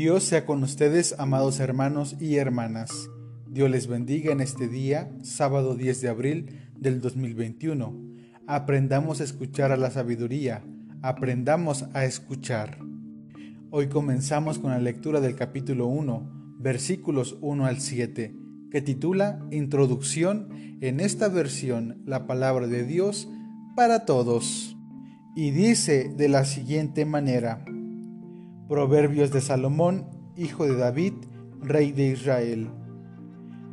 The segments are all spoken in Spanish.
Dios sea con ustedes, amados hermanos y hermanas. Dios les bendiga en este día, sábado 10 de abril del 2021. Aprendamos a escuchar a la sabiduría, aprendamos a escuchar. Hoy comenzamos con la lectura del capítulo 1, versículos 1 al 7, que titula Introducción en esta versión, la palabra de Dios para todos. Y dice de la siguiente manera, Proverbios de Salomón, hijo de David, rey de Israel.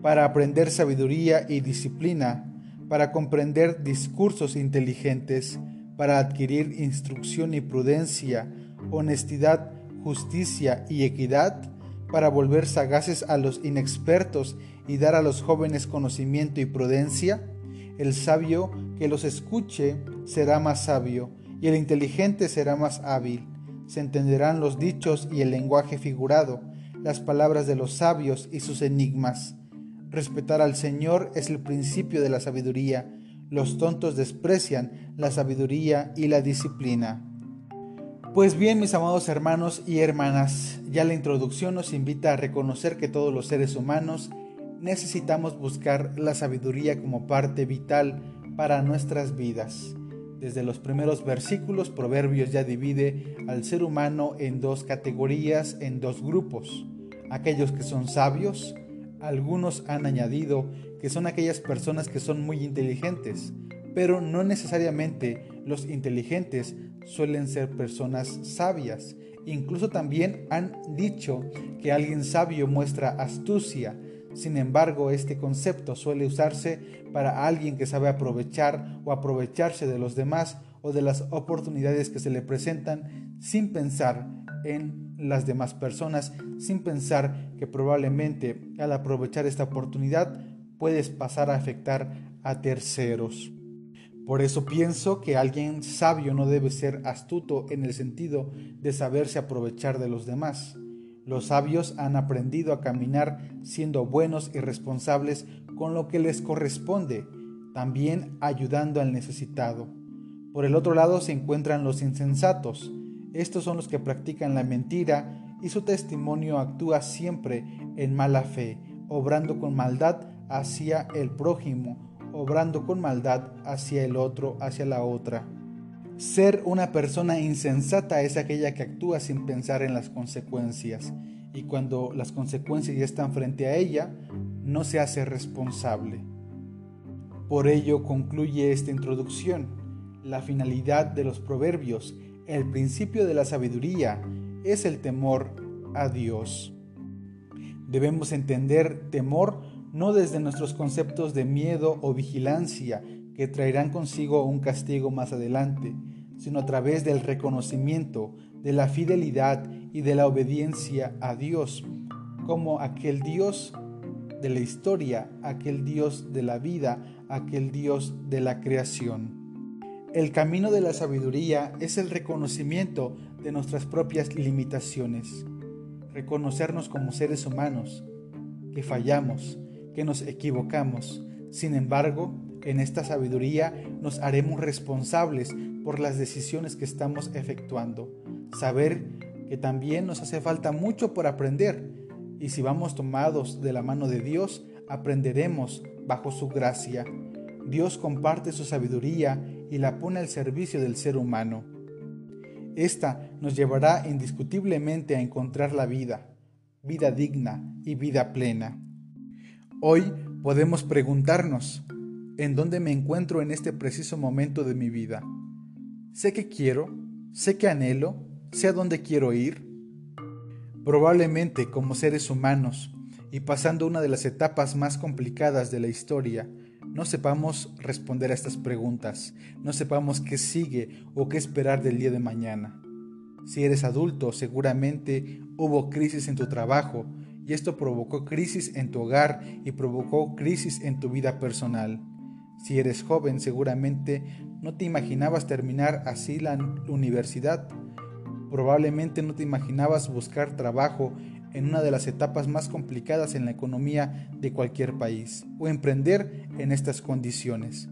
Para aprender sabiduría y disciplina, para comprender discursos inteligentes, para adquirir instrucción y prudencia, honestidad, justicia y equidad, para volver sagaces a los inexpertos y dar a los jóvenes conocimiento y prudencia, el sabio que los escuche será más sabio, y el inteligente será más hábil se entenderán los dichos y el lenguaje figurado, las palabras de los sabios y sus enigmas. Respetar al Señor es el principio de la sabiduría. Los tontos desprecian la sabiduría y la disciplina. Pues bien, mis amados hermanos y hermanas, ya la introducción nos invita a reconocer que todos los seres humanos necesitamos buscar la sabiduría como parte vital para nuestras vidas. Desde los primeros versículos, Proverbios ya divide al ser humano en dos categorías, en dos grupos. Aquellos que son sabios, algunos han añadido que son aquellas personas que son muy inteligentes, pero no necesariamente los inteligentes suelen ser personas sabias. Incluso también han dicho que alguien sabio muestra astucia, sin embargo, este concepto suele usarse para alguien que sabe aprovechar o aprovecharse de los demás o de las oportunidades que se le presentan sin pensar en las demás personas, sin pensar que probablemente al aprovechar esta oportunidad puedes pasar a afectar a terceros. Por eso pienso que alguien sabio no debe ser astuto en el sentido de saberse aprovechar de los demás. Los sabios han aprendido a caminar siendo buenos y responsables con lo que les corresponde, también ayudando al necesitado. Por el otro lado se encuentran los insensatos. Estos son los que practican la mentira y su testimonio actúa siempre en mala fe, obrando con maldad hacia el prójimo, obrando con maldad hacia el otro, hacia la otra. Ser una persona insensata es aquella que actúa sin pensar en las consecuencias y cuando las consecuencias ya están frente a ella, no se hace responsable. Por ello concluye esta introducción. La finalidad de los proverbios, el principio de la sabiduría, es el temor a Dios. Debemos entender temor no desde nuestros conceptos de miedo o vigilancia, que traerán consigo un castigo más adelante, sino a través del reconocimiento de la fidelidad y de la obediencia a Dios, como aquel Dios de la historia, aquel Dios de la vida, aquel Dios de la creación. El camino de la sabiduría es el reconocimiento de nuestras propias limitaciones, reconocernos como seres humanos, que fallamos, que nos equivocamos. Sin embargo, en esta sabiduría nos haremos responsables por las decisiones que estamos efectuando. Saber que también nos hace falta mucho por aprender y si vamos tomados de la mano de Dios, aprenderemos bajo su gracia. Dios comparte su sabiduría y la pone al servicio del ser humano. Esta nos llevará indiscutiblemente a encontrar la vida, vida digna y vida plena. Hoy podemos preguntarnos, en dónde me encuentro en este preciso momento de mi vida. Sé que quiero, sé que anhelo, sé a dónde quiero ir. Probablemente como seres humanos y pasando una de las etapas más complicadas de la historia, no sepamos responder a estas preguntas, no sepamos qué sigue o qué esperar del día de mañana. Si eres adulto, seguramente hubo crisis en tu trabajo y esto provocó crisis en tu hogar y provocó crisis en tu vida personal. Si eres joven, seguramente no te imaginabas terminar así la universidad. Probablemente no te imaginabas buscar trabajo en una de las etapas más complicadas en la economía de cualquier país o emprender en estas condiciones.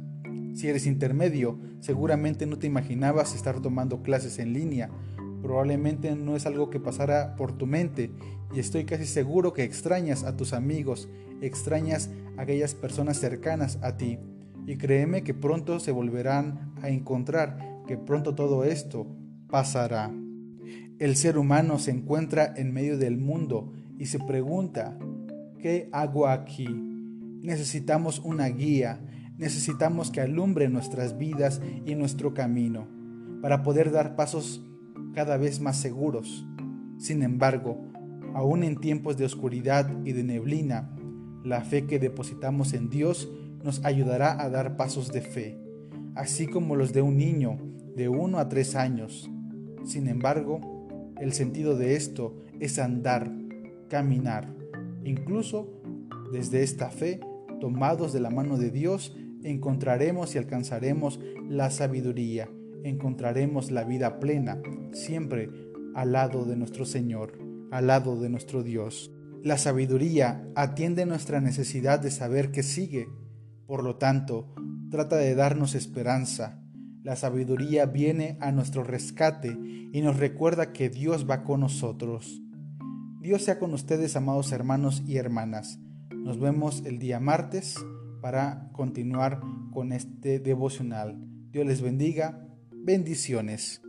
Si eres intermedio, seguramente no te imaginabas estar tomando clases en línea. Probablemente no es algo que pasara por tu mente y estoy casi seguro que extrañas a tus amigos, extrañas a aquellas personas cercanas a ti. Y créeme que pronto se volverán a encontrar, que pronto todo esto pasará. El ser humano se encuentra en medio del mundo y se pregunta, ¿qué hago aquí? Necesitamos una guía, necesitamos que alumbre nuestras vidas y nuestro camino para poder dar pasos cada vez más seguros. Sin embargo, aún en tiempos de oscuridad y de neblina, la fe que depositamos en Dios nos ayudará a dar pasos de fe, así como los de un niño de 1 a 3 años. Sin embargo, el sentido de esto es andar, caminar. Incluso desde esta fe, tomados de la mano de Dios, encontraremos y alcanzaremos la sabiduría encontraremos la vida plena, siempre al lado de nuestro Señor, al lado de nuestro Dios. La sabiduría atiende nuestra necesidad de saber qué sigue, por lo tanto, trata de darnos esperanza. La sabiduría viene a nuestro rescate y nos recuerda que Dios va con nosotros. Dios sea con ustedes, amados hermanos y hermanas. Nos vemos el día martes para continuar con este devocional. Dios les bendiga Bendiciones.